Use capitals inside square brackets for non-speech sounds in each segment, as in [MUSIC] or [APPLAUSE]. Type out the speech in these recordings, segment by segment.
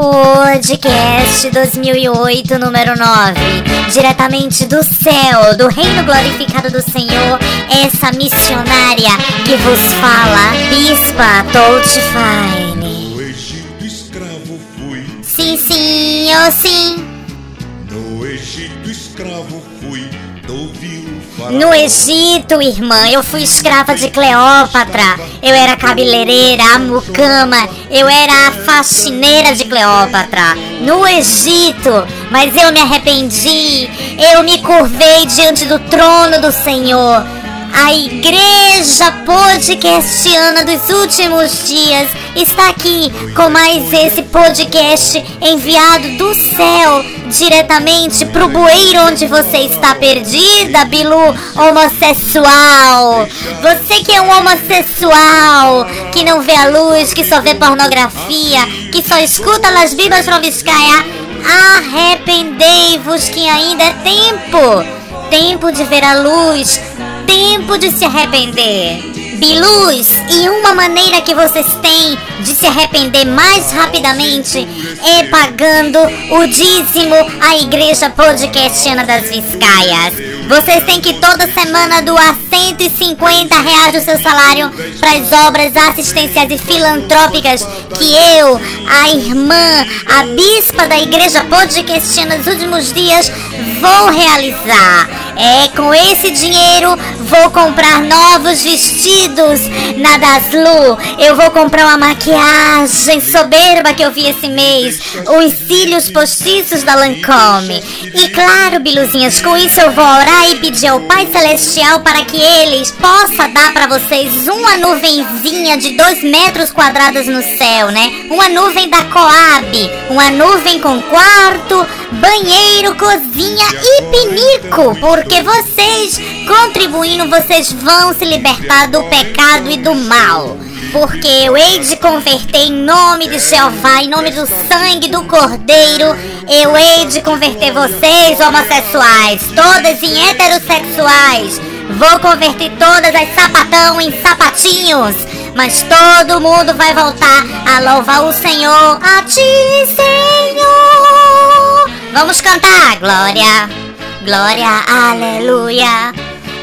Podcast 2008, número 9. Diretamente do céu, do reino glorificado do Senhor, essa missionária que vos fala, Bispa Touchfine. No Egito escravo fui, Sim, sim, eu sim. no Egito escravo No Egito, irmã, eu fui escrava de Cleópatra. Eu era cabeleireira, a mucama. Eu era a faxineira de Cleópatra. No Egito. Mas eu me arrependi. Eu me curvei diante do trono do Senhor. A igreja podcastiana dos últimos dias está aqui com mais esse podcast enviado do céu diretamente pro bueiro onde você está perdida, Bilu homossexual. Você que é um homossexual, que não vê a luz, que só vê pornografia, que só escuta Las Bibas from arrependei-vos que ainda é tempo. Tempo de ver a luz, tempo de se arrepender. Biluz, e uma maneira que vocês têm de se arrepender mais rapidamente é pagando o dízimo à Igreja Podcastiana das Viscaias. Vocês têm que toda semana doar 150 reais do seu salário para as obras assistenciais e filantrópicas que eu, a irmã, a bispa da Igreja Podcastiana dos últimos dias, vou realizar. É, com esse dinheiro vou comprar novos vestidos na Daslu. Eu vou comprar uma maquiagem soberba que eu vi esse mês. Os cílios postiços da Lancome. E claro, Biluzinhas, com isso eu vou orar e pedir ao Pai Celestial para que eles possa dar para vocês uma nuvenzinha de 2 metros quadrados no céu, né? Uma nuvem da Coab. Uma nuvem com quarto, banheiro, cozinha e pinico. Porque vocês, contribuindo, vocês vão se libertar do pecado e do mal. Porque eu hei de converter em nome de Jeová, em nome do sangue do Cordeiro, eu hei de converter vocês, homossexuais, todas em heterossexuais. Vou converter todas as sapatão em sapatinhos. Mas todo mundo vai voltar a louvar o Senhor. A ti, Senhor. Vamos cantar. Glória, glória, aleluia.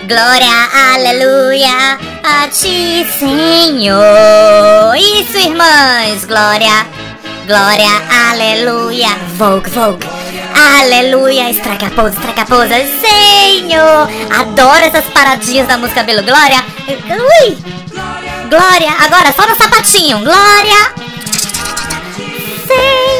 Glória, aleluia. A ti, Senhor. Isso, irmãs. Glória, glória, aleluia. Vogue, vogue. Aleluia, estraga a pose, estraga a pose, Senhor! Adoro essas paradinhas da música Belo Glória! Ui! Glória, agora só no sapatinho, Glória! Senhor!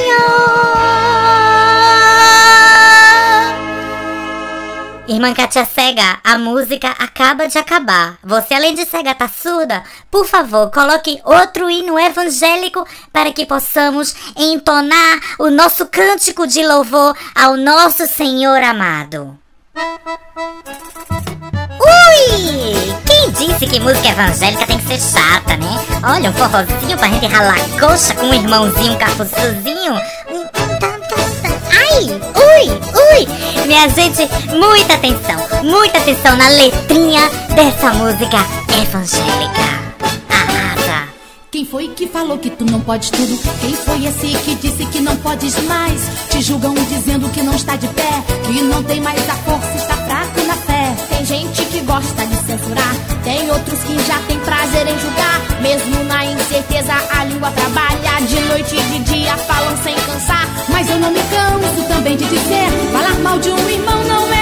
Irmã Katia Cega, a música acaba de acabar. Você, além de cega, tá surda? Por favor, coloque outro hino evangélico para que possamos entonar o nosso cântico de louvor ao nosso Senhor amado. Ui! Quem disse que música evangélica tem que ser chata, né? Olha, um forrozinho pra gente ralar coxa com um irmãozinho, um cafuçuzinho. Um- Ai! Ui! Ui! Minha gente, muita atenção, muita atenção na letrinha dessa música evangélica. Quem foi que falou que tu não podes tudo? Quem foi esse que disse que não podes mais? Te julgam dizendo que não está de pé, que não tem mais a força, está fraco na fé. Tem gente que gosta de censurar, tem outros que já tem prazer em julgar. Mesmo na incerteza, a língua trabalha de noite e de dia, falam sem cansar. Mas eu não me canso também de dizer: falar mal de um irmão não é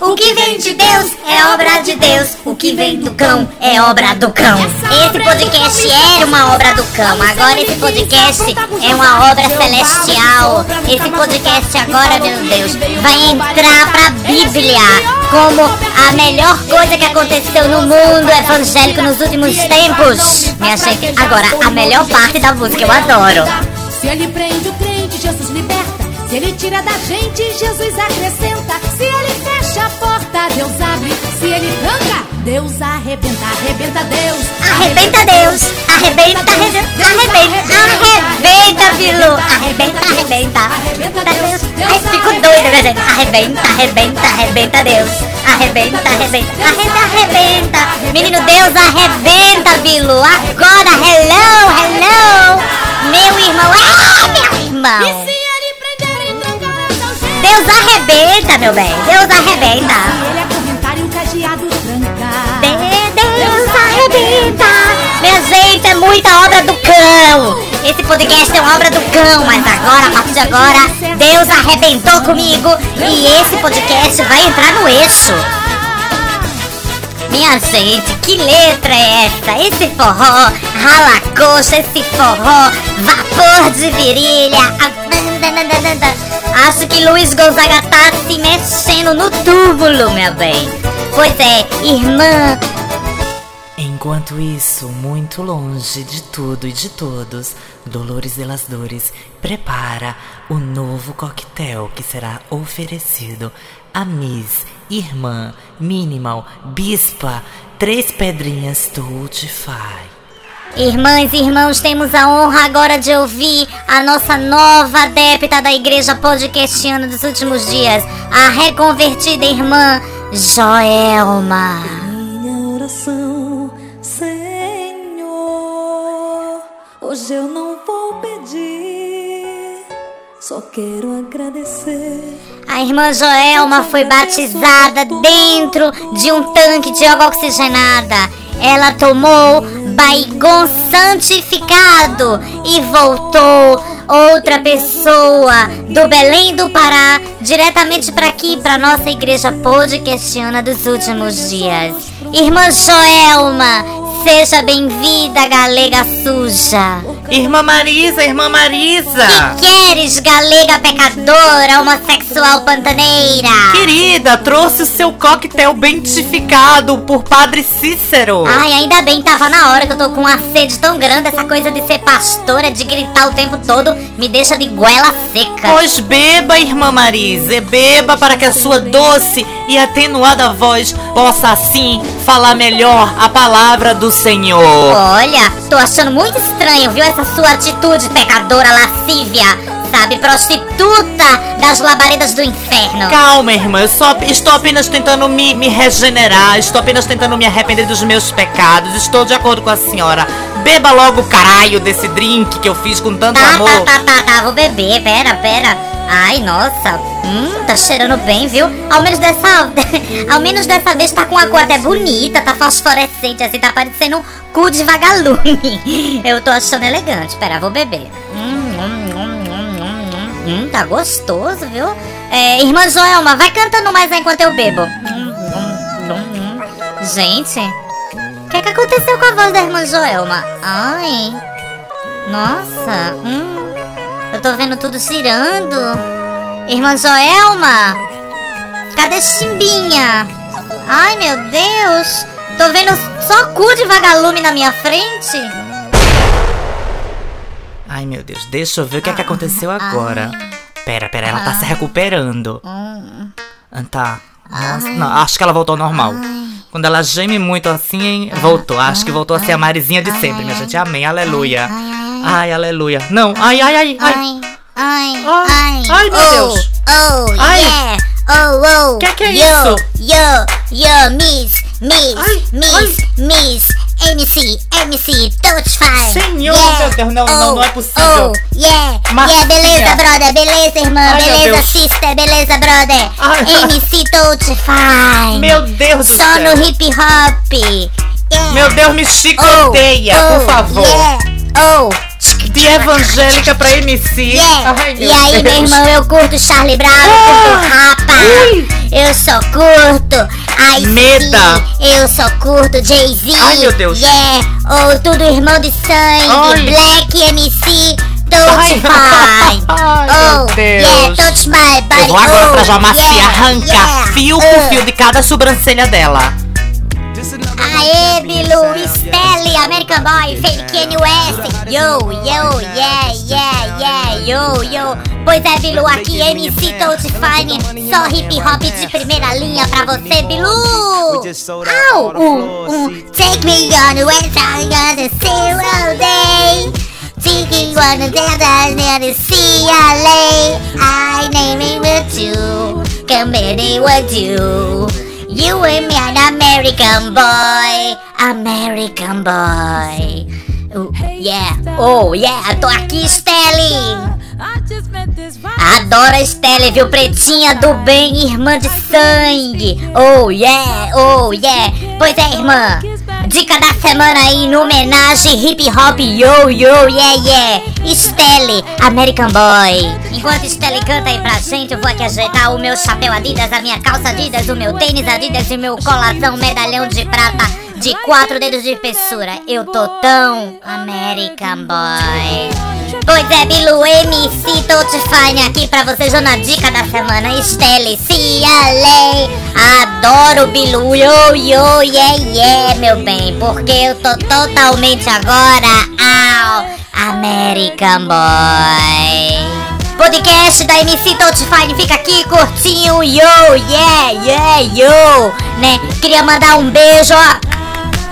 O que vem de Deus é obra de Deus. O que vem do cão é obra do cão. Esse podcast era uma obra do cão. Agora esse podcast é uma obra celestial. Esse podcast agora, meu Deus, vai entrar pra Bíblia como a melhor coisa que aconteceu no mundo evangélico nos últimos tempos. Minha gente, agora a melhor parte da música eu adoro. Se ele prende o crente, Jesus liberta. Se ele tira da gente, Jesus acrescenta. Se ele porta, Deus abre, se ele tranca, Deus arrebenta, arrebenta Deus. Arrebenta Deus, arrebenta, arrebenta, arrebenta, arrebenta, vilu, Arrebenta, arrebenta. Arrebenta tá Deus. Ai, fico doida, né, minha gente. Arrebenta, arrebenta, arrebenta Deus. Arrebenta, arrebenta, arrebenta, arrebenta. Menino Deus, arrebenta, vilu. Agora, hello, hello. Meu irmão, ah, meu irmão. Então, é Deus arrebenta, meu bem. Deus arrebenta. É muita obra do cão. Esse podcast é uma obra do cão, mas agora, a partir de agora, Deus arrebentou comigo e esse podcast vai entrar no eixo. Minha gente, que letra é essa? Esse forró, rala coxa, esse forró, vapor de virilha. Acho que Luiz Gonzaga tá se mexendo no túmulo, meu bem. Pois é, irmã, Enquanto isso, muito longe de tudo e de todos, Dolores de las Dores prepara o novo coquetel que será oferecido a Miss, Irmã, Minimal, Bispa, Três Pedrinhas Toutify. Irmãs e irmãos, temos a honra agora de ouvir a nossa nova adepta da igreja podcastiana dos últimos dias, a reconvertida irmã Joelma. minha oração, Hoje eu não vou pedir, só quero agradecer. A irmã Joelma foi batizada dentro de um tanque de água oxigenada. Ela tomou Baigon santificado e voltou outra pessoa do Belém do Pará diretamente para aqui, para nossa igreja podcastiana dos últimos dias. Irmã Joelma, seja bem-vinda, galega suja. Irmã Marisa, Irmã Marisa! Que queres, galega pecadora, homossexual pantaneira? Querida, trouxe o seu coquetel bentificado por Padre Cícero. Ai, ainda bem, tava na hora que eu tô com uma sede tão grande. Essa coisa de ser pastora, de gritar o tempo todo, me deixa de goela seca. Pois beba, irmã Marisa, beba para que a sua doce e atenuada voz possa assim falar melhor a palavra do Senhor. Olha, tô achando muito estranho, viu, essa sua atitude pecadora, lascívia, sabe, prostituta das labaredas do inferno. Calma, irmã, eu só estou apenas tentando me, me regenerar, estou apenas tentando me arrepender dos meus pecados, estou de acordo com a senhora. Beba logo o caralho desse drink que eu fiz com tanto Tá, amor. tá, tá, tá, tá, vou beber, pera, pera. Ai, nossa, hum, tá cheirando bem, viu? Ao menos dessa, [LAUGHS] ao menos dessa vez tá com a cor até bonita, tá fosforescente, assim, tá parecendo um cu de vagalume. [LAUGHS] Eu tô achando elegante, pera, vou beber. Hum, hum, hum, hum, hum, hum, tá gostoso, viu? É, irmã Joelma, vai cantando mais aí enquanto eu bebo. Hum, hum, hum, hum. Gente, o que, que aconteceu com a voz da irmã Joelma? Ai, nossa, hum. Eu tô vendo tudo girando. Irmã Joelma! Cadê Chimbinha? Ai, meu Deus! Tô vendo só cu de vagalume na minha frente. Ai, meu Deus, deixa eu ver o que é que aconteceu agora. Pera, pera, ela tá se recuperando. Ah, Tá. Nossa, não, acho que ela voltou ao normal. Quando ela geme muito assim, voltou. Acho que voltou a ser a Marizinha de sempre, minha gente. Amém, aleluia. Ai, aleluia. Não, ai, ai, ai, ai. Ai, ai, ai. ai, meu oh, Deus. Oh, Ai. yeah. Oh, oh. Que que é yo, isso? Yo, yo, Miss, Miss, Ai, Miss, Miss, MC, MC, Touchfire. Senhor, yeah. meu Deus, não, não, não é possível. Oh, yeah, Marcinha. yeah, beleza, brother, beleza, irmã, Ai, beleza, sister, beleza, brother. Ai. MC Touchfire. Meu Deus do Só céu. no hip hop. Yeah. Meu Deus, me chicoteia, oh, por favor. Yeah. Oh, De evangélica pra MC. Yeah. Ai, e aí, Deus. meu irmão, eu curto Charlie Brown, eu Ah. curto Rapa. Ui. Eu só curto Ice Meda. Eu só curto Jay-Z. Ai, meu Deus. Yeah. Ou tudo irmão de sangue. Ai. Black MC. Ai. Touch [LAUGHS] my. Ai, oh, meu Deus. Yeah, touch my body. Eu vou agora oh, pra Jamacia yeah, arrancar yeah. fio Uh. por fio de cada sobrancelha dela. Aê, Bilu, Stelly, American Boy, Fake Kanye West. Yo, yo, yeah, yeah, yeah, yo, yo. Pois é, Bilu, aqui MC Touch Fine, só hip hop de primeira linha pra você, Bilu. Au, uh, uh, take me on the west side of the zero day. Taking one of the others near the CLA. I name it with you, committed with you. You and me an American boy, American boy. Uh, yeah, oh yeah, tô aqui, Stelly. Adoro a Estelle, viu? Pretinha do bem, irmã de sangue. Oh yeah, oh yeah. Pois é, irmã. Dica da semana aí no homenagem hip hop yo yo yeah yeah. Estelle, American Boy. Enquanto Estelle canta aí pra gente, eu vou aqui ajeitar o meu chapéu Adidas, a minha calça Adidas, o meu tênis Adidas e meu coladão medalhão de prata de quatro dedos de espessura. Eu tô tão American Boy. Pois é, Bilu, MC Touchfine aqui pra vocês na dica da semana. Estelle, Cialei, adoro Bilu, yo, yo, yeah, yeah, meu bem. Porque eu tô totalmente agora ao American Boy. Podcast da MC Touchfine fica aqui curtinho, yo, yeah, yeah, yo, né? Queria mandar um beijo, ó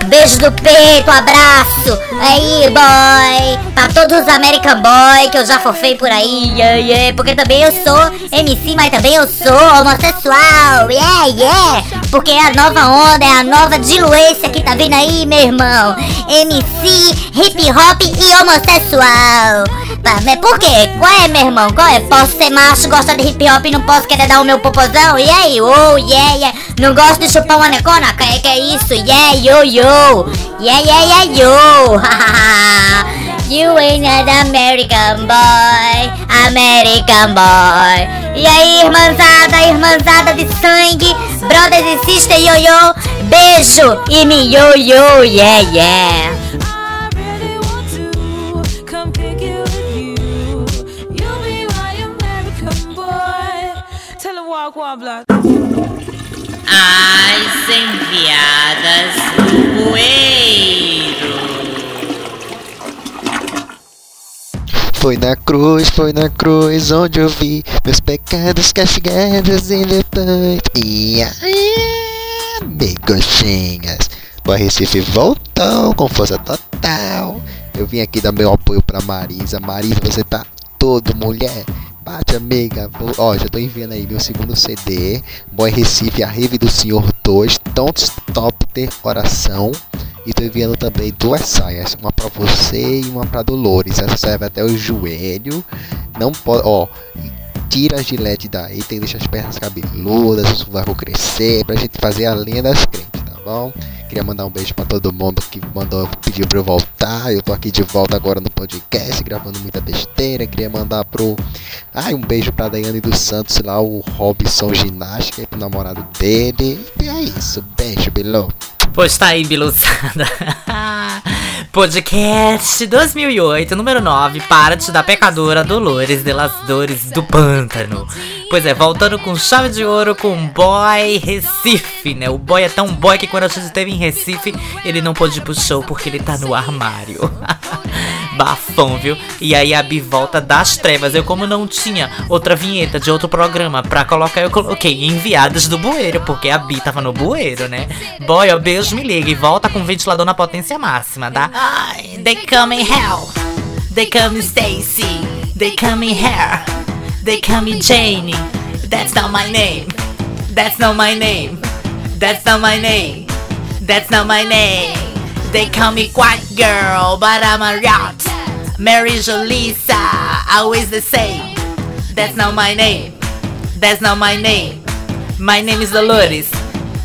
Beijo do peito, abraço. Aí, boy. Pra todos os American Boy que eu já fofei por aí. Yeah, yeah. Porque também eu sou MC, mas também eu sou homossexual. Yeah, yeah. Porque a nova onda é a nova diluência que tá vindo aí, meu irmão. MC, hip hop e homossexual. Mas por quê? Qual é, meu irmão? Qual é? Posso ser macho, gostar de hip hop e não posso querer dar o meu popozão? E aí? Oh, yeah, yeah. Não gosto de chupar uma necona? Que, que é isso? Yeah, yo, yo. Yeah, yeah, yeah, yo. [LAUGHS] you ain't an American boy. American boy. E aí, irmãzada, irmãzada de sangue, brothers e sisters, yo, yo. Beijo e me yo, yo, yeah, yeah. As Foi na cruz, foi na cruz onde eu vi meus pecados castigados em levanto. E aí, bigochinhas. O Recife voltou com força total. Eu vim aqui dar meu apoio pra Marisa. Marisa, você tá todo mulher. Bate, amiga. Ó, já tô enviando aí meu segundo CD. Boy Recife, a Rave do Senhor 2. Don't Stop Ter Coração. E tô enviando também duas saias. Uma pra você e uma pra Dolores. Essa serve até o joelho. Não pode. Ó. Tira a gilete daí, tem que deixar as pernas cabeludas, o sovaco crescer, pra gente fazer a linha das crentes, tá bom? Queria mandar um beijo para todo mundo que mandou pediu para eu voltar. Eu tô aqui de volta agora no podcast, gravando muita besteira. Queria mandar pro. Ai, um beijo pra Daiane dos Santos lá, o Robson Ginástica, pro namorado dele. E é isso. Beijo, Bilô. Pois tá aí, biluzada. [LAUGHS] Podcast 2008, número 9, Parte da Pecadora Dolores de las Dores do Pântano. Pois é, voltando com chave de ouro com Boy Recife, né? O boy é tão boy que quando a gente esteve em Recife, ele não pôde ir pro show porque ele tá no armário. [LAUGHS] Bafão, viu? E aí a Bi volta das trevas. Eu, como não tinha outra vinheta de outro programa pra colocar, eu coloquei Enviadas do Bueiro, porque a Bi tava no bueiro, né? Boy, ó, Deus me liga e volta com o ventilador na potência máxima, tá? They come in hell, they come in Stacy, they come in hair, they come in Jane. That's not my name, that's not my name, that's not my name, that's not my name. They call me quiet girl, but I'm a yacht. Mary Jolisa, always the same. That's not my name. That's not my name. My name is Dolores.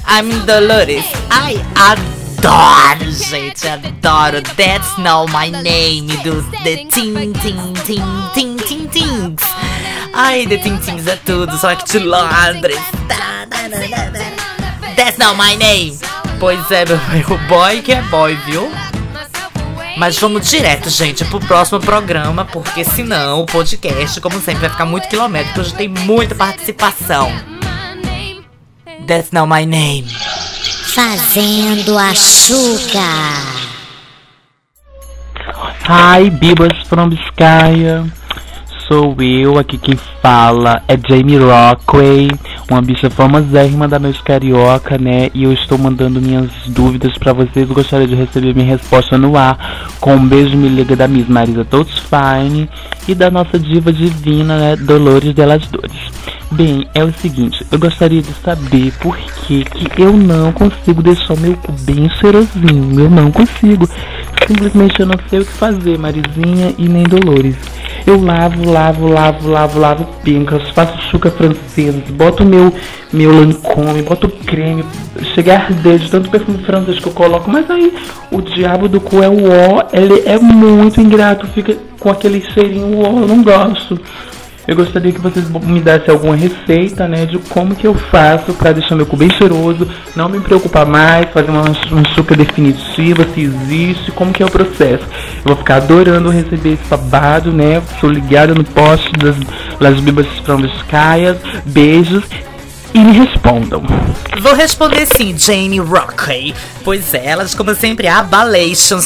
I'm Dolores. I adoro, gente, adoro. That's not my name. Do the ting ting ting ting ting tings. Ai, the ting tings é tudo, só que de Londres. That's not my name. Pois é, meu boy que é boy, viu? Mas vamos direto, gente, pro próximo programa, porque senão o podcast, como sempre, vai ficar muito quilométrico. Hoje tem muita participação. That's not my name. Fazendo a chuca. Hi, Bibas from Biscaya sou eu, aqui quem fala é Jamie Rockway, uma bicha famosérrima da Meus Carioca, né? E eu estou mandando minhas dúvidas para vocês. Gostaria de receber minha resposta no ar, com um beijo me liga da Miss Marisa Totes Fine e da nossa diva divina, né? Dolores Delas Dores. Bem, é o seguinte, eu gostaria de saber por que, que eu não consigo deixar meu cu bem cheirosinho. Eu não consigo. Simplesmente eu não sei o que fazer, Marizinha e nem Dolores. Eu lavo, lavo, lavo, lavo, lavo pincas, faço chuca francesa, boto meu, meu lancome, boto creme, chega a arder de tanto perfume francês que eu coloco. Mas aí o diabo do cu é o ó, ele é muito ingrato, fica com aquele cheirinho ó, eu não gosto. Eu gostaria que vocês me dessem alguma receita, né, de como que eu faço para deixar meu cu bem cheiroso, não me preocupar mais, fazer uma, uma chuca definitiva, se existe, como que é o processo. Eu vou ficar adorando receber esse babado, né, sou ligada no post das Las Bibas Caias, beijos e me respondam. Vou responder sim, Jane Rockley. Pois é, elas como sempre há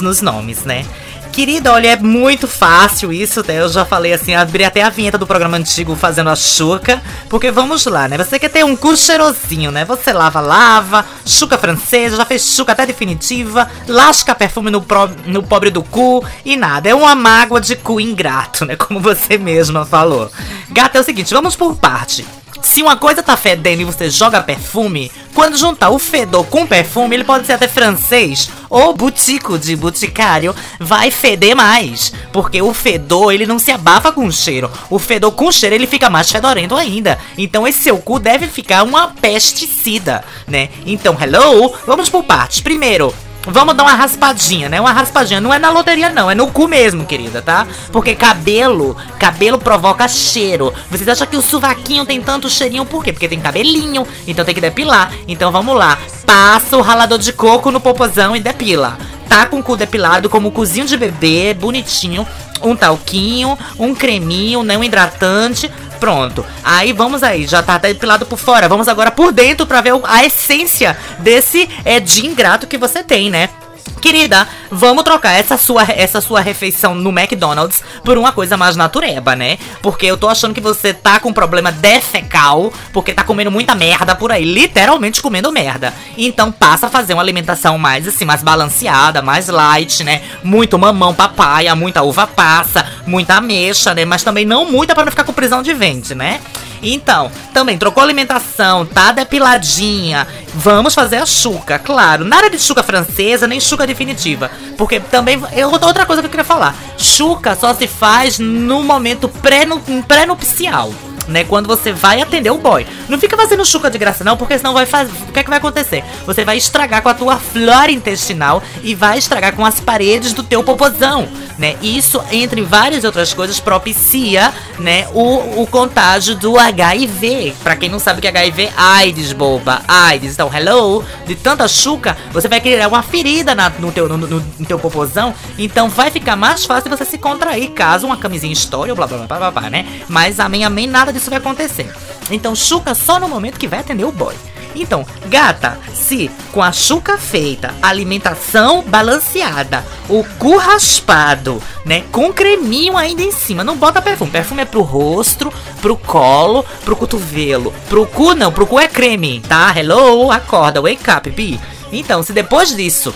nos nomes, né? Querida, olha, é muito fácil isso, né? Eu já falei assim, abri até a vinheta do programa antigo fazendo a chuca. Porque vamos lá, né? Você quer ter um cu cheirosinho, né? Você lava, lava, chuca francesa, já fez chuca até definitiva, lasca perfume no, pro, no pobre do cu e nada. É uma mágoa de cu ingrato, né? Como você mesma falou. Gata, é o seguinte, vamos por parte. Se uma coisa tá fedendo e você joga perfume, quando juntar o fedor com perfume, ele pode ser até francês ou butico de boticário, vai feder mais. Porque o fedor, ele não se abafa com o cheiro. O fedor com cheiro, ele fica mais fedorento ainda. Então esse seu cu deve ficar uma pesticida, né? Então, hello, vamos por partes. Primeiro, Vamos dar uma raspadinha, né? Uma raspadinha. Não é na loteria, não. É no cu mesmo, querida, tá? Porque cabelo, cabelo provoca cheiro. Vocês acham que o suvaquinho tem tanto cheirinho por quê? Porque tem cabelinho, então tem que depilar. Então vamos lá. Passa o ralador de coco no popozão e depila. Tá com o cu depilado como o cozinho de bebê, bonitinho. Um talquinho, um creminho, né? Um hidratante. Pronto. Aí vamos aí, já tá depilado por fora. Vamos agora por dentro para ver a essência desse é, de ingrato que você tem, né? Querida, vamos trocar essa sua, essa sua refeição no McDonald's por uma coisa mais natureba, né? Porque eu tô achando que você tá com problema defecal, porque tá comendo muita merda por aí, literalmente comendo merda. Então passa a fazer uma alimentação mais assim, mais balanceada, mais light, né? Muito mamão papaya, muita uva passa, muita ameixa, né? Mas também não muita para não ficar com prisão de ventre, né? Então, também trocou alimentação, tá depiladinha. Vamos fazer a chuca, claro. Nada de chuca francesa, nem chuca definitiva. Porque também. Eu, outra coisa que eu queria falar: chuca só se faz no momento pré-nupcial né? Quando você vai atender o boy. Não fica fazendo chuca de graça, não, porque senão vai fazer. O que é que vai acontecer? Você vai estragar com a tua flora intestinal e vai estragar com as paredes do teu popozão, né? Isso, entre várias outras coisas, propicia, né, o, o contágio do HIV. Pra quem não sabe o que é HIV, AIDS, boba. AIDS. Então, hello, de tanta chuca, você vai criar uma ferida na, no, teu, no, no, no teu popozão. Então vai ficar mais fácil você se contrair caso uma camisinha blá blá blá blá, blá, blá né? Mas amém, amém, nada de isso vai acontecer. Então chuca só no momento que vai atender o boy. Então, gata, se com a chuca feita, alimentação balanceada, o cu raspado, né, com creminho ainda em cima, não bota perfume. Perfume é pro rosto, pro colo, pro cotovelo. Pro cu não, pro cu é creme, tá? Hello, acorda, wake up, bi. Então, se depois disso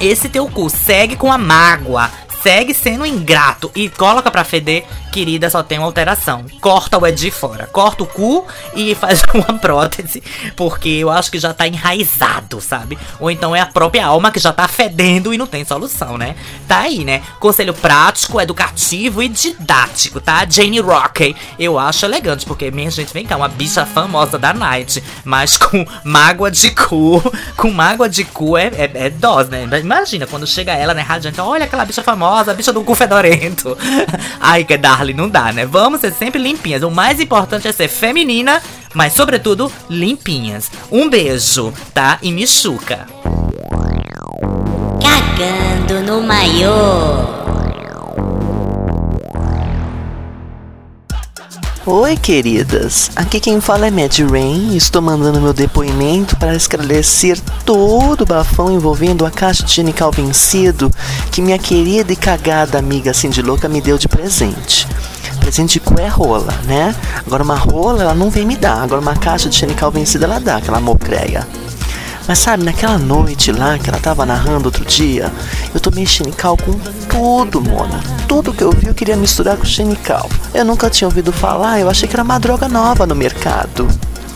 esse teu cu segue com a mágoa, segue sendo ingrato e coloca pra feder, querida, só tem uma alteração. Corta o Ed fora. Corta o cu e [LAUGHS] faz uma prótese. Porque eu acho que já tá enraizado, sabe? Ou então é a própria alma que já tá fedendo e não tem solução, né? Tá aí, né? Conselho prático, educativo e didático, tá? Jane Rockey. Eu acho elegante, porque, minha gente, vem cá, uma bicha famosa da Night. Mas com mágoa de cu. Com mágoa de cu é, é, é dose, né? Imagina quando chega ela, né? Radiante, olha aquela bicha famosa, bicha do cu fedorento. [LAUGHS] Ai, que dar Charlie, não dá, né? Vamos ser sempre limpinhas. O mais importante é ser feminina, mas sobretudo limpinhas. Um beijo, tá? E me chuca. Cagando no maiô. Oi, queridas. Aqui quem fala é Mad Rain estou mandando meu depoimento para esclarecer todo o bafão envolvendo a caixa de genical vencido que minha querida e cagada amiga Cindy Louca me deu de presente. Presente de cu é rola, né? Agora uma rola ela não vem me dar, agora uma caixa de genical vencida ela dá, aquela mocreia. Mas sabe, naquela noite lá que ela tava narrando outro dia, eu tomei xenical com tudo, Mona. Tudo que eu vi eu queria misturar com xenical. Eu nunca tinha ouvido falar, eu achei que era uma droga nova no mercado.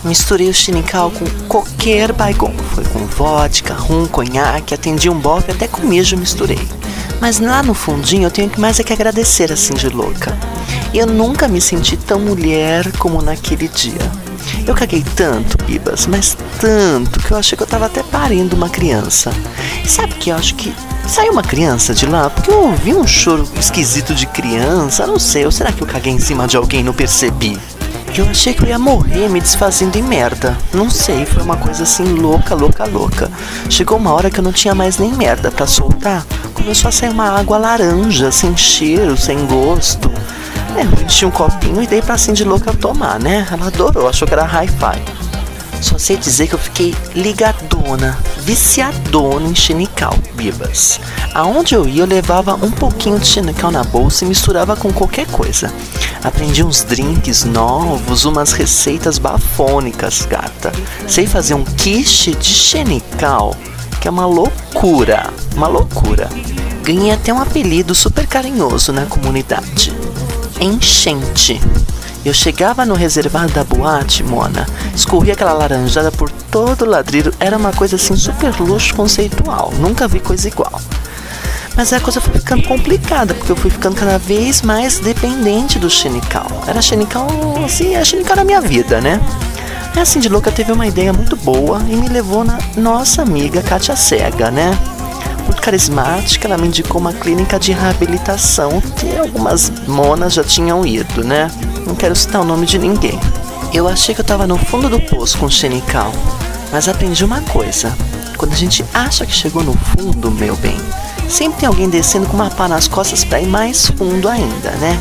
Misturei o xenical com qualquer baigon. Foi com vodka, rum, conhaque, atendi um bofe, até com mijo misturei. Mas lá no fundinho eu tenho mais é que agradecer a Cindy Louca. Eu nunca me senti tão mulher como naquele dia. Eu caguei tanto, Bibas, mas tanto que eu achei que eu tava até parindo uma criança. E sabe que eu acho que saiu uma criança de lá? Porque eu ouvi um choro esquisito de criança, não sei, ou será que eu caguei em cima de alguém e não percebi? Eu achei que eu ia morrer me desfazendo em merda. Não sei, foi uma coisa assim louca, louca, louca. Chegou uma hora que eu não tinha mais nem merda para soltar. Começou a sair uma água laranja, sem cheiro, sem gosto. É, eu enchi um copinho e dei pra Cindy louca tomar, né? Ela adorou, achou que era hi-fi. Só sei dizer que eu fiquei ligadona, viciadona em xenical, bibas. Aonde eu ia, eu levava um pouquinho de xenical na bolsa e misturava com qualquer coisa. Aprendi uns drinks novos, umas receitas bafônicas, gata. Sei fazer um quiche de xenical, que é uma loucura, uma loucura. Ganhei até um apelido super carinhoso na comunidade. Enchente. Eu chegava no reservado da boate, Mona, escorria aquela laranjada por todo o ladrilho, era uma coisa assim super luxo conceitual, nunca vi coisa igual. Mas a coisa foi ficando complicada, porque eu fui ficando cada vez mais dependente do xenical. Era xenical, assim, é xenical na minha vida, né? A Cindy Louca teve uma ideia muito boa e me levou na nossa amiga Kátia Cega, né? Carismática, ela me indicou uma clínica de reabilitação que algumas monas já tinham ido, né? Não quero citar o nome de ninguém. Eu achei que eu tava no fundo do poço com o xenical, mas aprendi uma coisa. Quando a gente acha que chegou no fundo, meu bem, sempre tem alguém descendo com uma pá nas costas para ir mais fundo ainda, né?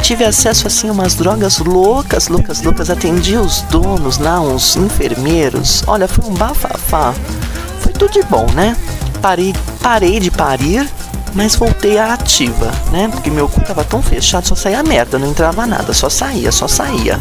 Tive acesso assim a umas drogas loucas, loucas, loucas. Atendi os donos lá, uns enfermeiros. Olha, foi um bafafá. Foi tudo de bom, né? Parei, parei de parir, mas voltei à ativa, né? Porque meu cu tava tão fechado, só saía merda, não entrava nada, só saía, só saía.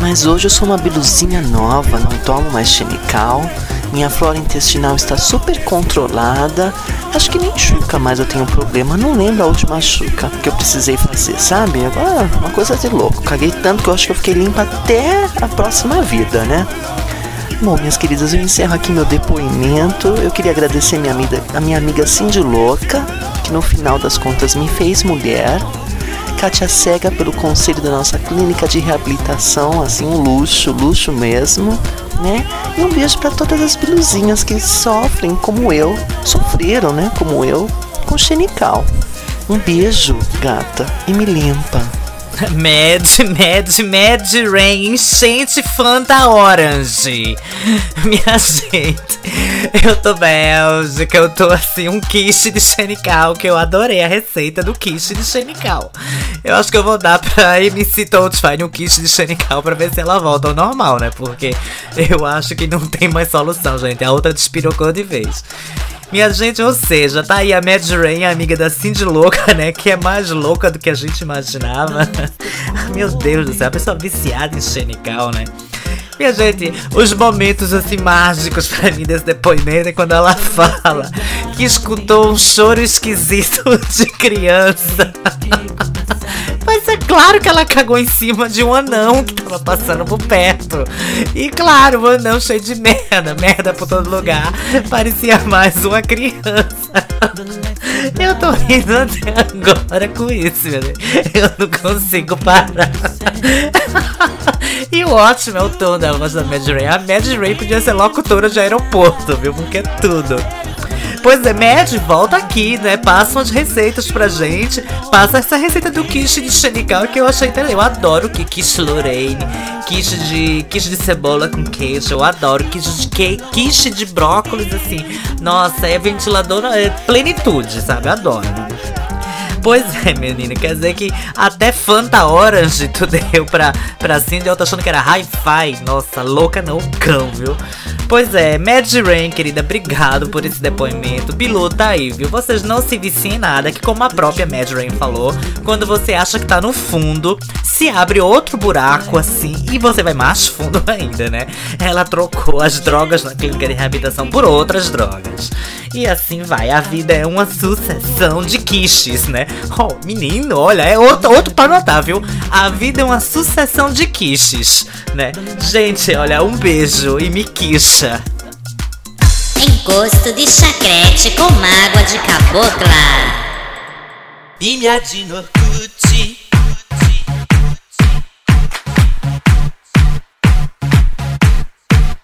Mas hoje eu sou uma biluzinha nova, não tomo mais chemical. Minha flora intestinal está super controlada. Acho que nem chuca mais eu tenho problema. Não lembro a última chuca que eu precisei fazer, sabe? Agora, uma coisa de louco. Caguei tanto que eu acho que eu fiquei limpa até a próxima vida, né? Bom, minhas queridas, eu encerro aqui meu depoimento. Eu queria agradecer minha amiga, a minha amiga Cindy Louca, que no final das contas me fez mulher. Kátia Cega pelo conselho da nossa clínica de reabilitação, assim, um luxo, luxo mesmo, né? E um beijo para todas as biluzinhas que sofrem como eu, sofreram, né, como eu, com xenical. Um beijo, gata, e me limpa. [LAUGHS] Mad, Mad, Mad Rain, enchente Fanta Orange. [LAUGHS] Minha gente, eu tô bélgica, eu tô assim, um quiche de xenical, que eu adorei a receita do quiche de xenical. Eu acho que eu vou dar pra MC Toadfine um quiche de xenical pra ver se ela volta ao normal, né? Porque eu acho que não tem mais solução, gente. A outra despirocou de vez. Minha gente, ou seja, tá aí a Mad Rain, amiga da Cindy Louca, né? Que é mais louca do que a gente imaginava. [LAUGHS] Meu Deus do céu, a pessoa viciada em xenical, né? Minha gente, os momentos assim mágicos pra mim desse depoimento é quando ela fala que escutou um choro esquisito [LAUGHS] de criança. É claro que ela cagou em cima de um anão que tava passando por perto. E claro, o anão cheio de merda, merda por todo lugar. Parecia mais uma criança. Eu tô rindo até agora com isso, meu Deus. Eu não consigo parar. E o ótimo é o tom da voz da Mad Ray. A Mad Ray podia ser locutora de aeroporto, viu? Porque é tudo. Pois é, Mad, volta aqui, né? Passa umas receitas pra gente. Passa essa receita do quiche de xenical que eu achei também. Eu adoro que quiche Lorraine, quiche de, quiche de cebola com queijo. Eu adoro quiche de que, quiche de brócolis, assim. Nossa, é ventilador, é plenitude, sabe? Adoro. Pois é, menina, quer dizer que até Fanta Orange tu [LAUGHS] deu pra, pra Cindy, eu tô achando que era Hi-Fi. Nossa, louca não, cão, viu? Pois é, Mad Rain, querida, obrigado por esse depoimento. Bilu, tá aí, viu? Vocês não se viciem em nada, que como a própria Mad Rain falou, quando você acha que tá no fundo, se abre outro buraco assim e você vai mais fundo [LAUGHS] ainda, né? Ela trocou as drogas na clínica de reabilitação por outras drogas. E assim vai, a vida é uma sucessão de quiches, né? Oh, menino, olha, é outro, outro pra notar, viu? A vida é uma sucessão de quiches, né? Gente, olha, um beijo e me quicha. Encosto de chacrete com mágoa de cabocla. Bimia de Norcute,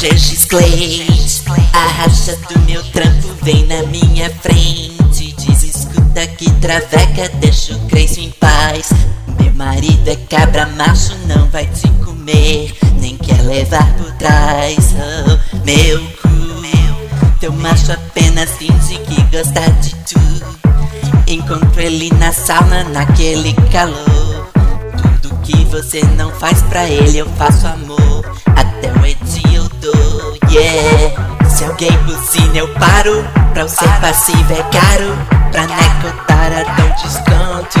Regis Clay, a racha do meu trampo vem na minha frente. Diz escuta que traveca, deixa o Crespo em paz. Meu marido é cabra macho, não vai te comer, nem quer levar por trás. Oh, meu cu, teu macho apenas finge que gosta de tu. Encontro ele na sauna, naquele calor. Tudo que você não faz pra ele, eu faço amor. Até o Dou, yeah. Se alguém buzina, eu paro. Pra eu ser passivo é caro. Pra necotara dou desconto.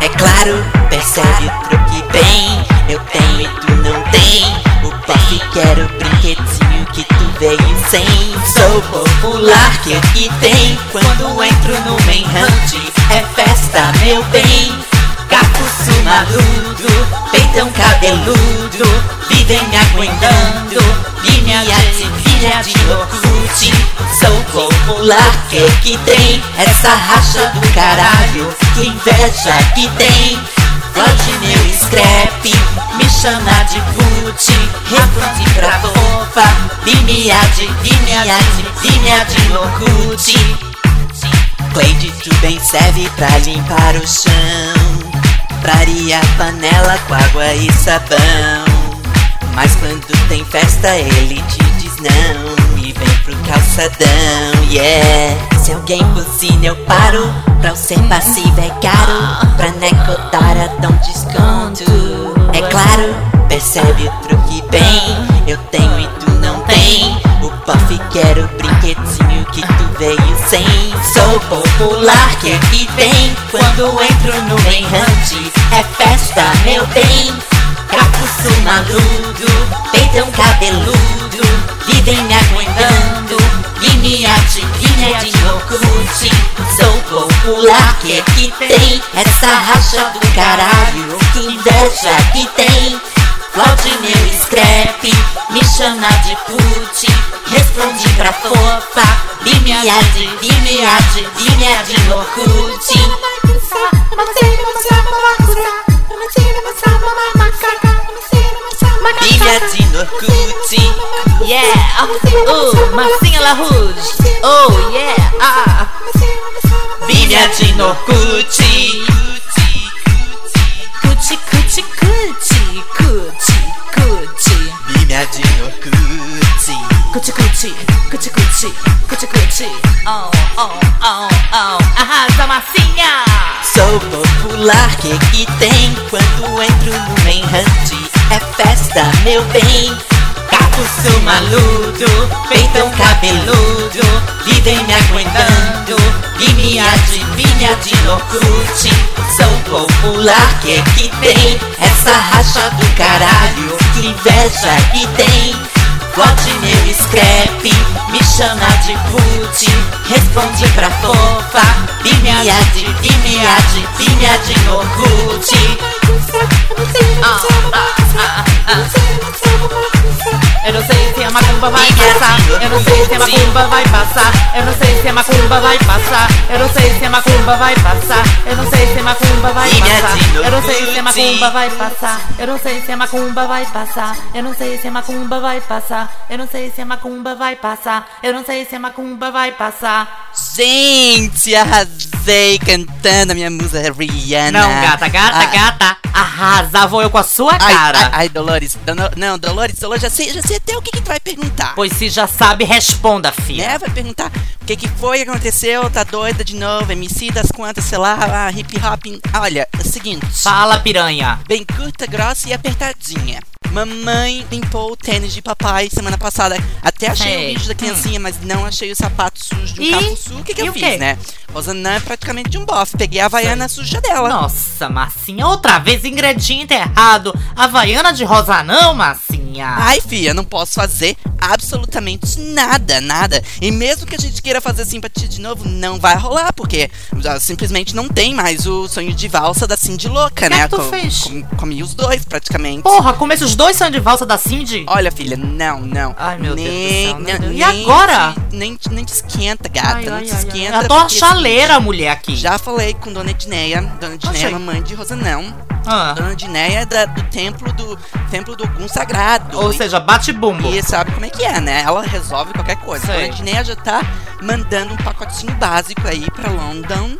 É claro, percebe o truque bem. Eu tenho e tu não tem. O pop quero brinquedinho que tu veio sem. Sou popular, que o que tem? Quando entro no main hunt, é festa, meu bem. Capuço maludo, peitão cabeludo, vivem aguentando. Minha filha de Orkut, sou popular, que que tem? Essa racha do caralho, que inveja que tem? Meu scrap, me chama de put, responde pra fofa, Vimiade, Vimiade, Vimiade no Orkut. Cleide, tu bem serve pra limpar o chão Praria a panela com água e sabão. Mas quando tem festa ele te diz não. E vem pro calçadão, yeah. Se alguém buzina eu paro. Pra ser passivo é caro. Pra necotara dá um desconto. É claro, percebe o truque bem Sou popular, que que tem? Quando entro no hunt É festa, meu bem Capuço maludo, peitão cabeludo Vivem me aguentando Limiate, linha de Orkut Sou popular, que que tem? Essa racha do caralho Que inveja que tem? Valdinei escreve, me chama de pute. Respondi pra fofa, vimia de vimia de vimia de Locute. Bimia de Locute. Yeah, uh, uh, oh, Marcinha La Rouge. Oh, yeah, uh. ah. Bimia de Locute. Cuti, cuti, cuti. チクチクチみなじの口クチクチクチクチクチクチオンオンオンオン arrasa massinha Sou popular, que que tem? Quando entro no enrante É festa, meu bem Gato sou maludo, peitão cabeludo Vivem me aguentando e me adivinha de Norcute Sou popular, que que tem? É essa racha do caralho Que inveja que tem. Flood meu scrap, me chama de put Responde pra fofa, limiade, limiade, limiade no Orkut. Ah, ah, ah, ah. Eu não sei se a macumba vai passar. Eu não sei se a macumba vai passar. Eu não sei se a macumba vai passar. Eu não sei se a macumba vai passar. Eu não sei se a macumba vai passar. Eu não sei se a macumba vai passar. Eu não sei se a macumba vai passar. Eu não sei se a macumba vai passar. Eu não sei se a macumba vai passar. Eu não sei se a macumba vai passar. Gente, arrasei cantando a minha musa Rihanna Não, gata, gata, Ah, gata. Arrasa, vou eu com a sua Ai, cara. ai, ai, Dolores, Dono- não, Dolores, Dolores, já sei, já sei até o que, que tu vai perguntar. Pois se já sabe, responda, filha. Né? Vai perguntar o que que foi que aconteceu, tá doida de novo, MC das quantas, sei lá, ah, hip hop. Olha, é o seguinte, Fala, piranha. bem curta, grossa e apertadinha. Mamãe limpou o tênis de papai semana passada. Até achei Ei, o vídeo da criancinha, mas não achei o sapato sujo de um Ih, cafuçu. O que, que e eu fiz, né? Rosanã é praticamente um bofe. Peguei a havaiana suja dela. Nossa, Massinha, outra vez ingrediente errado. Havaiana de rosa não, Massinha. Ai, filha, não posso fazer absolutamente nada, nada. E mesmo que a gente queira fazer simpatia de novo? Não vai rolar, porque simplesmente não tem mais o sonho de valsa da Cindy louca, que né? é que tu Co- fez? com- comi os dois, praticamente. Porra, como esses dois são de valsa da Cindy? Olha, filha, não, não. Ai, meu Deus do nem, céu, nem- Deus. E nem agora? te- nem, te- nem te esquenta, gata. Ai, não ai, te ai, ai. esquenta. Eu tô porque, chaleira, assim, mulher, aqui. Já falei com Dona Edneia. Dona Edneia é mamãe de Rosanão. Ah. Dona Edneia é da- do templo do templo do Ogum Sagrado. Ou E- seja, bate bumbo. e sabe como é que é, né? Ela resolve qualquer coisa. Sei. Dona Edneia já tá mandando um pacotinho básico aí pra London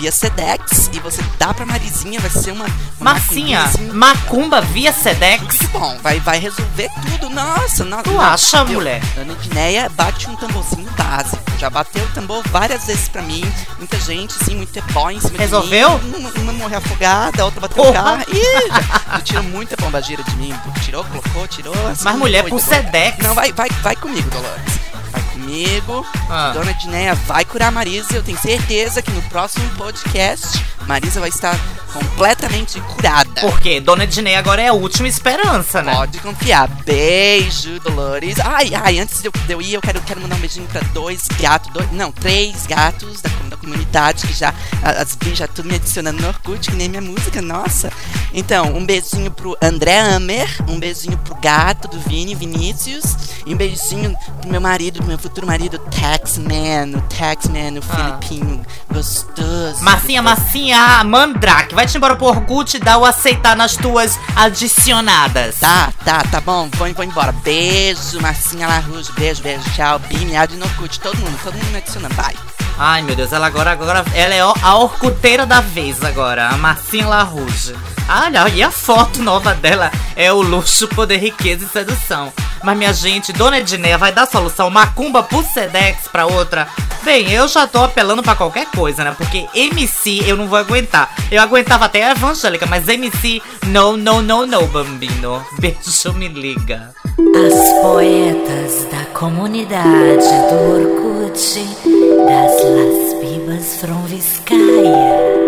via Sedex. E você dá pra Marizinha, vai ser uma. uma Massinha, assim, macumba via Sedex. muito bom, vai, vai resolver tudo. Nossa, nossa. Tu acha, meu, mulher? Dona Edneia bate um tamborzinho básico. Já bateu o tambor várias vezes pra mim. Muita gente, assim, muito ebó em cima Resolveu? de mim. Uma, uma morreu afogada, a outra bateu o Porra. carro. Ih, tirou muita pombagira de mim. Tirou, colocou, tirou. assim, Mas mulher, boa. Sedex. Não, vai, vai, vai comigo, Dolores. Vai comigo. Ah. Dona Edneia vai curar a Marisa. Eu tenho certeza que no próximo podcast, Marisa vai estar completamente curada. Porque Dona Ednei agora é a última esperança, né? Pode confiar. Beijo, Dolores. Ai, ai, antes de eu, de eu ir, eu quero, quero mandar um beijinho pra dois gatos, dois, não, três gatos da, da comunidade que já, as bi já tudo me adicionando no Orkut, que nem minha música, nossa. Então, um beijinho pro André Amer, um beijinho pro gato do Vini Vinícius, e um beijinho pro meu marido, pro meu futuro marido, Taxman, o Taxman, o Ah. Filipinho gostoso. Massinha, massinha, mandrake. Vai-te embora pro Orkut e dá o aceitar nas tuas adicionadas. Tá, tá, tá bom, vou, vou embora. Beijo, Marcinha Larrujo, beijo, beijo, tchau. Bi, Miado e Norkut, todo mundo, todo mundo me adicionando, vai. Ai, meu Deus, ela agora, agora, ela é a orcuteira da vez agora, a Marcinha Larouge. Olha, e a foto nova dela é o luxo, poder, riqueza e sedução. Mas, minha gente, Dona Edneia vai dar solução macumba pro Sedex pra outra? Bem, eu já tô apelando pra qualquer coisa, né? Porque MC eu não vou aguentar. Eu aguentava até a evangélica, mas MC, no, no, no, no, bambino. Beijo, me liga. As poetas da comunidade do Orkut das Las Bibas from Vizcaya.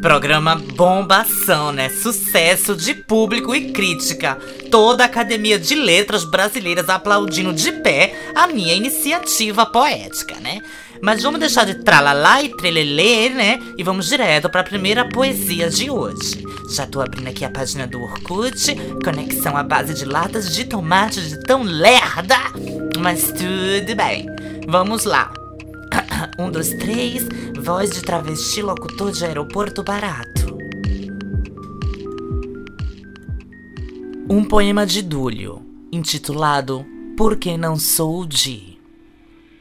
Programa bombação, né? Sucesso de público e crítica. Toda a Academia de Letras Brasileiras aplaudindo de pé a minha iniciativa poética, né? Mas vamos deixar de tralalá e trelelê, né? E vamos direto para a primeira poesia de hoje. Já tô abrindo aqui a página do Orkut, conexão à base de latas de tomate de tão lerda. Mas tudo bem. Vamos lá. [COUGHS] Um, dois, três. Voz de travesti locutor de aeroporto barato. Um poema de Dúlio, intitulado Por que não sou de?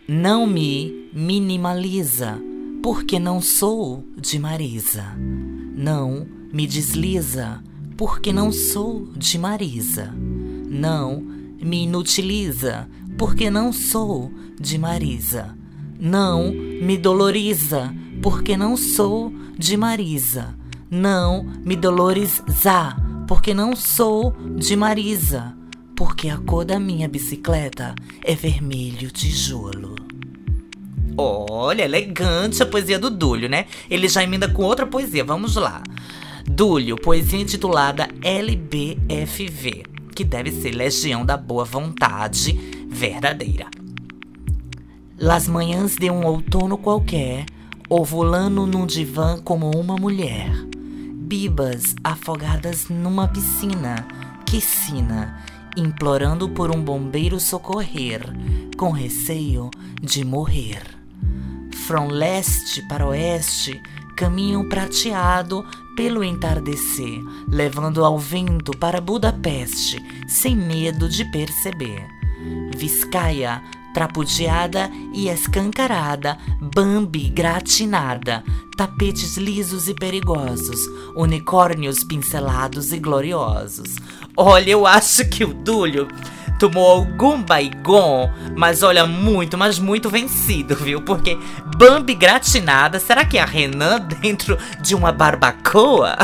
Não me minimaliza, porque não sou de Marisa. Não me desliza, porque não sou de Marisa. Não me inutiliza, porque não sou de Marisa. Não me doloriza, porque não sou de Marisa. Não me doloriza, porque não sou de Marisa. Porque a cor da minha bicicleta é vermelho tijolo. Olha, elegante a poesia do Dúlio, né? Ele já emenda com outra poesia, vamos lá. Dúlio, poesia intitulada LBFV, que deve ser Legião da Boa Vontade Verdadeira. Las manhãs de um outono qualquer, ovulando num divã como uma mulher. Bibas afogadas numa piscina, que sina, implorando por um bombeiro socorrer, com receio de morrer. From leste para oeste, caminham prateado pelo entardecer, levando ao vento para Budapeste, sem medo de perceber. Vizcaya, trapudiada e escancarada, Bambi gratinada, tapetes lisos e perigosos, unicórnios pincelados e gloriosos. Olha, eu acho que o Dúlio tomou algum baigon, mas olha, muito, mas muito vencido, viu? Porque Bambi gratinada, será que é a Renan dentro de uma barbacoa?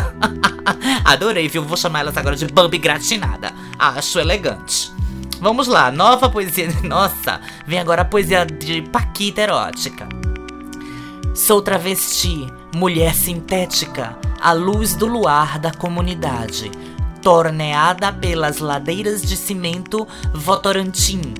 [LAUGHS] Adorei, viu? Vou chamar elas agora de Bambi gratinada. Acho elegante. Vamos lá, nova poesia. [LAUGHS] Nossa, vem agora a poesia de Paquita erótica. Sou travesti, mulher sintética, a luz do luar da comunidade, torneada pelas ladeiras de cimento Votorantim,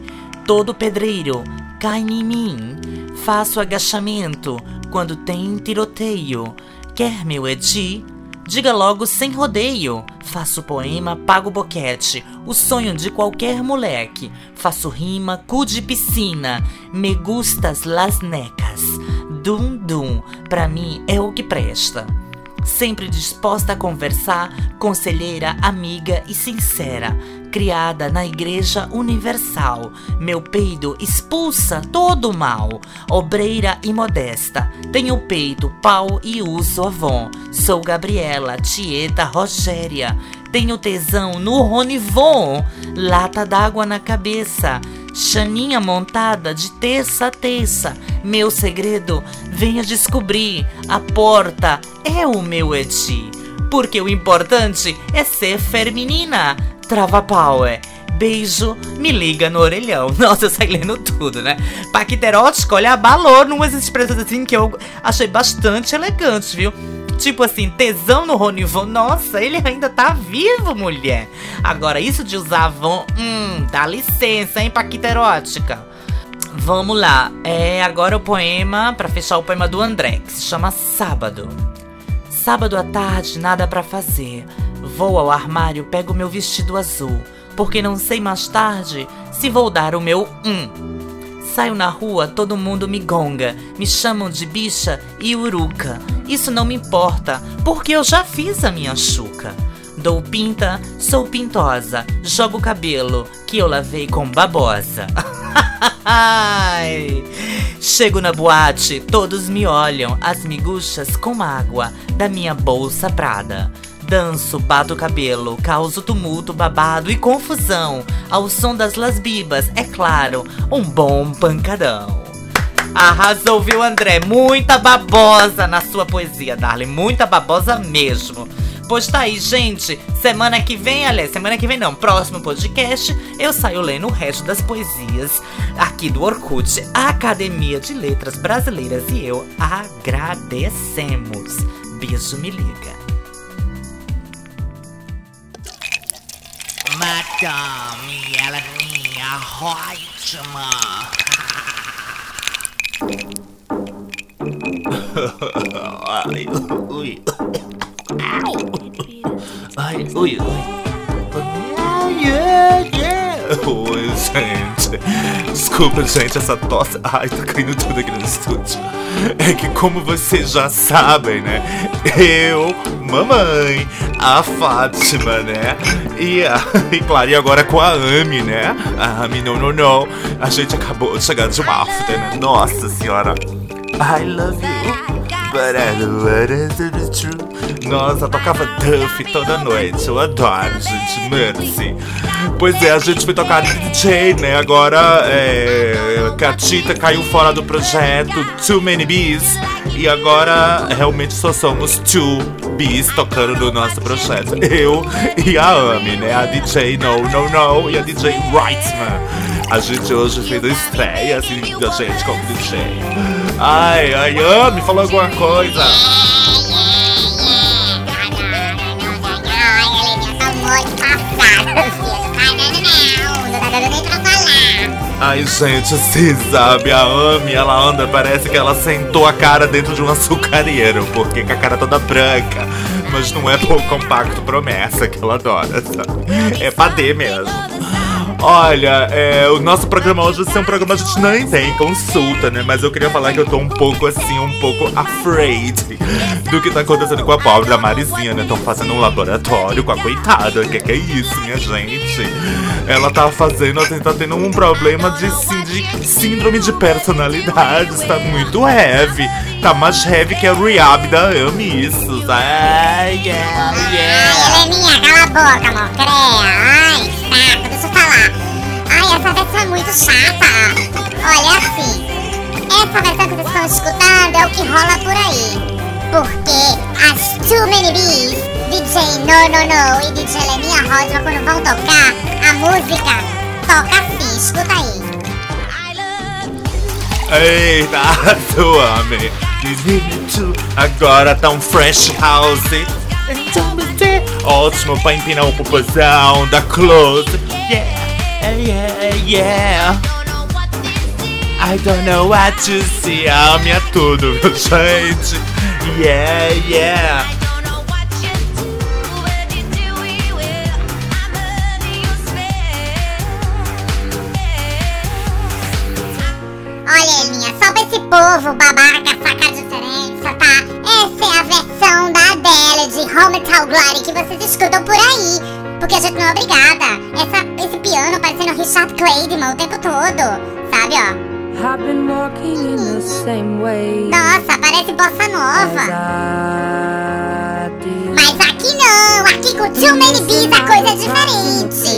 Todo pedreiro cai em mim. Faço agachamento quando tem tiroteio. Quer meu Edi? Diga logo sem rodeio. Faço poema, pago boquete. O sonho de qualquer moleque. Faço rima, cu de piscina. Me gustas las necas. Dum dum, pra mim é o que presta. Sempre disposta a conversar, conselheira, amiga e sincera. Criada na Igreja Universal, meu peido expulsa todo o mal. Obreira e modesta, tenho peito, pau e uso avon. Sou Gabriela, Tieta Rogéria. Tenho tesão no Ronivon, lata d'água na cabeça. Chaninha montada de terça a terça. Meu segredo, venha descobrir. A porta é o meu eti. Porque o importante é ser feminina. Trava power. Beijo, me liga no orelhão. [LAUGHS] Nossa, eu saí lendo tudo, né? Paquiterótico, olha, abalou numas expressões assim que eu achei bastante elegantes, viu? Tipo assim, tesão no Ronivon. Nossa, ele ainda tá vivo, mulher. Agora, isso de usar Avon, hum, dá licença, hein, Paquiterótica. Vamos lá. É agora o poema, para fechar o poema do André, que se chama Sábado. Sábado à tarde, nada para fazer. Vou ao armário, pego meu vestido azul, porque não sei mais tarde se vou dar o meu um. Saio na rua, todo mundo me gonga, me chamam de bicha e uruca. Isso não me importa, porque eu já fiz a minha chuca. Dou pinta, sou pintosa, jogo cabelo que eu lavei com babosa. [LAUGHS] Chego na boate, todos me olham, as miguxas com água da minha bolsa prada. Danço, bato o cabelo, causo tumulto, babado e confusão. Ao som das lasbibas, é claro, um bom pancadão. Arrasou, viu, André? Muita babosa na sua poesia, Darling. Muita babosa mesmo. Pois tá aí, gente. Semana que vem, aliás, semana que vem não, próximo podcast, eu saio lendo o resto das poesias aqui do Orkut. A Academia de Letras Brasileiras e eu agradecemos. Beijo, me liga. Madame, ela é minha ótima. Ai, ui. Ai, ui, ui. Ai, yeah, yeah. [LAUGHS] Oi, gente. Desculpa, gente, essa tosse. Ai, tá caindo tudo aqui no estúdio. É que, como vocês já sabem, né? Eu, mamãe, a Fátima, né? E, a, [LAUGHS] e claro, e agora com a Ami, né? A Ami, não, não, não. A gente acabou de chegar de uma after, né? Nossa senhora. I love you. Nossa, tocava Duff toda noite. Eu adoro, gente. Mercy. Pois é, a gente foi tocar DJ, né? Agora é, Catita caiu fora do projeto Too Many Bees. E agora realmente só somos Two Bees tocando no nosso projeto. Eu e a Ami, né? A DJ No No No e a DJ Wrightman. A gente hoje fez a estreia, assim, da gente como DJ. Ai, ai, Ami, falou alguma coisa? Ai, gente, você sabe, a Ami, ela anda, parece que ela sentou a cara dentro de um açucareiro, porque com a cara toda branca. Mas não é pouco compacto promessa que ela adora, sabe? É padê mesmo. Olha, é, o nosso programa hoje ser um programa que a gente nem tem consulta, né? Mas eu queria falar que eu tô um pouco assim, um pouco afraid do que tá acontecendo com a pobre da Marizinha, né? Estão fazendo um laboratório com a coitada. Que que é isso, minha gente? Ela tá fazendo, assim, tá tendo um problema de, de síndrome de personalidade. Está muito heavy. Tá mais heavy que a Rehab da Amy, isso. Ai, yeah, yeah. Ai, Heleninha, cala a boca, amor. Creia. Ai, essa versão é muito chata. Olha, assim, essa versão que vocês estão escutando é o que rola por aí. Porque as Too Many Bees, DJ No No No e DJ Heleninha Rosa, quando vão tocar, a música toca assim, escuta aí. Eita, [LAUGHS] tu ame. Agora tá um fresh house. Ótimo pra empinar o popozão da close. Yeah, yeah, yeah. I don't know what to see. Ame é tudo, [LAUGHS] meu gente. Yeah, yeah. Olha, Elinha, só pra esse povo babaca sacar diferença, tá? Essa é a versão da Adele de Hometown Glory que vocês escutam por aí. Porque a gente não é obrigada. Essa, esse piano parecendo Richard Clayderman o tempo todo. Sabe, ó? I've been walking in the same way Nossa, parece bossa nova. Mas aqui não, aqui com Too Many Bees a coisa é diferente.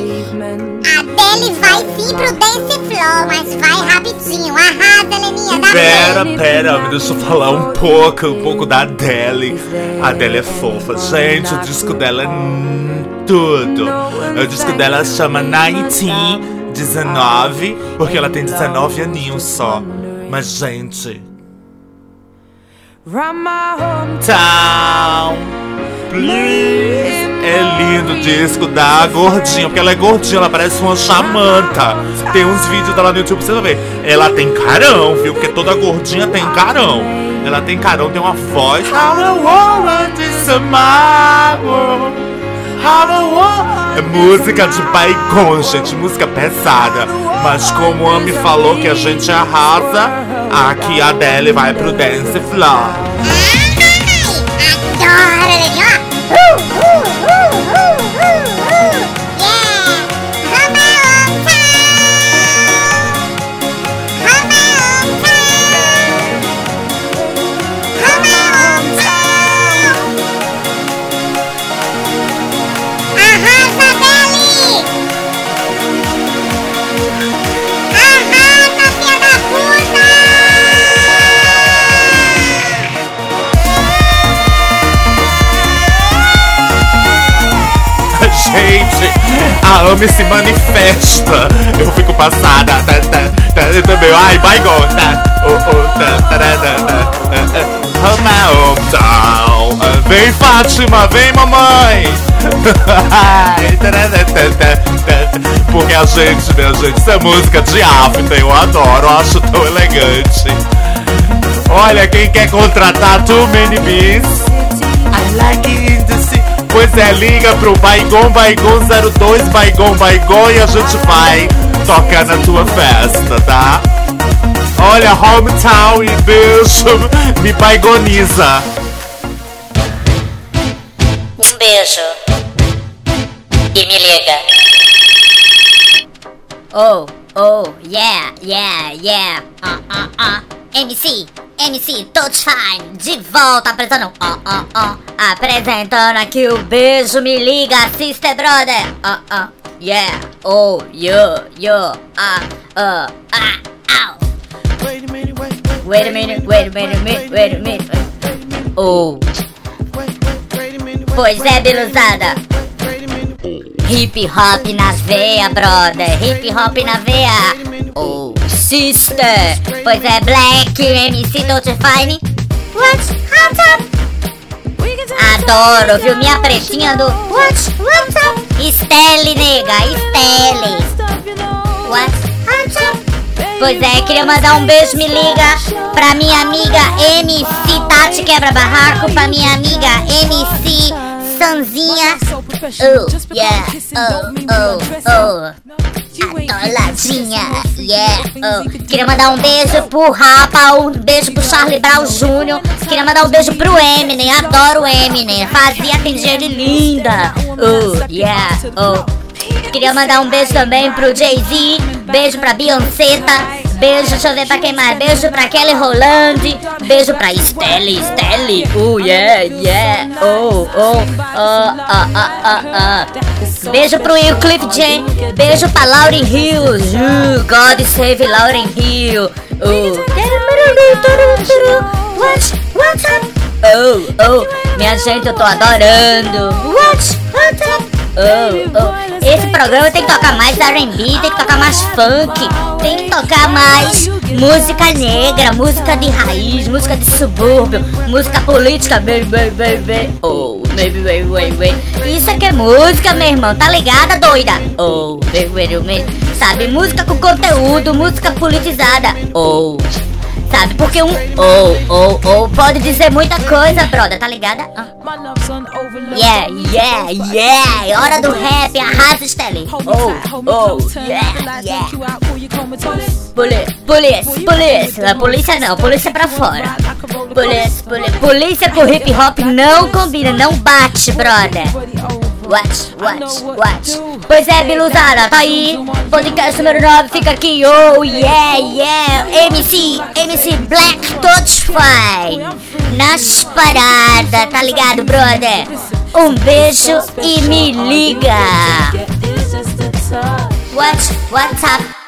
A Adele vai sim pro Dance Floor, mas vai rapidinho. Arrasa, Heleninha, dá Pera, pera, me deixa eu falar um pouco, um pouco da Adele. A Adele é fofa. Gente, o disco dela é tudo. O disco dela chama 19, porque ela tem 19 aninhos só. Mas, gente, Town, please. É lindo o disco da gordinha, porque ela é gordinha, ela parece uma chamanta. Tem uns vídeos dela no YouTube você ver. Ela tem carão, viu? Porque toda gordinha tem carão. Ela tem carão, tem uma voz. How I wanna tomorrow. How I wanna- É música de baigão, gente, música pesada. Mas como a Ami falou que a gente arrasa, aqui a Adele vai pro Dance Floor. Adoro, uh, uh, Gente, a Ami se manifesta. Eu fico passada. Tá, tá, tá, também. Ai, vai tá. Oh, oh, tá, tá, tá, tá, tá, tá. Down. Vem, Fátima, vem, mamãe. Tá, tá, tá, tá, tá. Porque a gente, minha gente, isso é música de after. Eu adoro, eu acho tão elegante. Olha, quem quer contratar Too Many Bees? I like it in the. Pois é, liga pro Baigon Baigon 02 Baigon Baigon e a gente vai tocar na tua festa, tá? Olha, hometown e beijo, me baigoniza. Um beijo. E me liga. Oh, oh, yeah, yeah, yeah. Ah, ah, ah. MC, MC, Touch Fine, de volta apresentando. Ó, ó, ó. Apresentando aqui o Beijo Me Liga, Sister Brother. Ah, ah. Yeah, oh, yo, yo. Ah, ah, ah, au. Wait a minute, wait a minute, wait a minute, wait a minute. Oh. Pois é, Biluzada. Hip hop nas veia, brother. Hip hop na veia. Oh, sister. Pois é, Black, MC Touch Fine. What? What's up? Adoro, viu? Minha pretinha do What? What's up? Stelle, nega, Stelle. What? What's up? Pois é, queria mandar um beijo, me liga pra minha amiga MC Tati Quebra Barraco, pra minha amiga MC Sanzinha. Oh, yeah, oh, oh, oh. Atoladinha, yeah, oh. Queria mandar um beijo pro Rapa, um beijo pro Charlie Brown Jr. Queria mandar um beijo pro Eminem, adoro o Eminem. Fazia, atendia ele linda. Oh, yeah, oh. Queria mandar um beijo também pro Jay-Z, beijo pra Beyoncé, beijo, deixa eu ver pra quem mais, beijo pra Kelly Roland, beijo pra Stelle, Stelle, oh yeah, yeah, oh, oh, oh, ah, ah, ah, ah. Beijo pro Will Cliff J, beijo pra Lauren Hill, uh, God save Lauren Hill, oh. What, what's up? Oh, oh, minha gente, eu tô adorando. What, what's up? Oh, oh. Esse programa tem que tocar mais R&B, tem que tocar mais funk, tem que tocar mais música negra, música de raiz, música de subúrbio, música política, baby, baby, baby. Oh, baby, baby, baby. Isso aqui é música, meu irmão, tá ligada, doida? Oh, baby, baby, baby. sabe? Música com conteúdo, música politizada. Ou. Sabe? Porque um ou, ou, ou pode dizer muita coisa, brother, tá ligada? Ah. Yeah, yeah, yeah! É Hora do rap, arrasa, Stelly! Oh, oh, yeah, yeah! Polícia, polícia, polícia! A polícia não, polícia pra fora! Polícia, polícia, polícia com hip hop não combina, não bate, brother! Watch, watch, watch. Pois é, Biluzada, tá aí. Podcast número 9 fica aqui. Oh, yeah, yeah. MC, MC Black Touchfly. Nas paradas, tá ligado, brother? Um beijo e me liga. What, what's up?